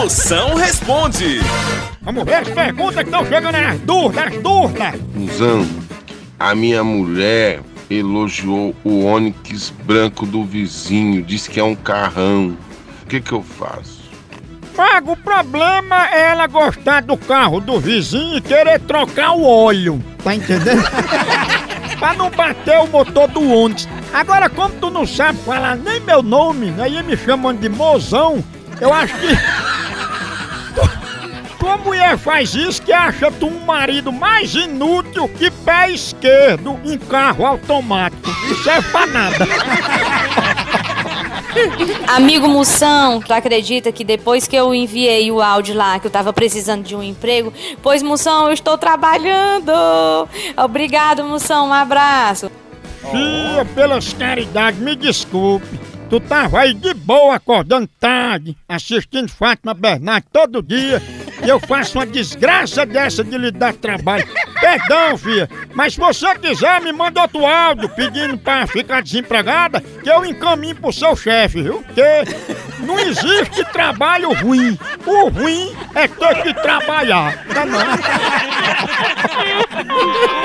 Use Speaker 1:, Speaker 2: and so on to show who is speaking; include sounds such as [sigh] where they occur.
Speaker 1: Moção responde.
Speaker 2: Vamos ver as perguntas que estão chegando nas dúvidas, nas dúvidas.
Speaker 3: Musão, a minha mulher elogiou o Onix branco do vizinho, disse que é um carrão. O que que eu faço?
Speaker 2: Pago, o problema é ela gostar do carro do vizinho e querer trocar o óleo. Tá entendendo? [laughs] pra não bater o motor do Onix. Agora, como tu não sabe falar nem meu nome, aí me chamando de mozão, eu acho que. Tua mulher faz isso que acha tu um marido mais inútil que pé esquerdo em carro automático. Isso é pra nada. [laughs]
Speaker 4: Amigo Moção, tu acredita que depois que eu enviei o áudio lá, que eu tava precisando de um emprego, pois Moção, eu estou trabalhando. Obrigado, Moção, um abraço.
Speaker 2: Fia, pelas caridades, me desculpe. Tu tava aí de boa acordando tarde, assistindo Fátima Bernardes todo dia, e eu faço uma desgraça dessa de lhe dar trabalho. Perdão, filha, mas se você quiser, me manda outro áudio pedindo pra ficar desempregada, que eu encaminho pro seu chefe, viu? Porque não existe trabalho ruim. O ruim é ter que trabalhar. Tá não? [laughs]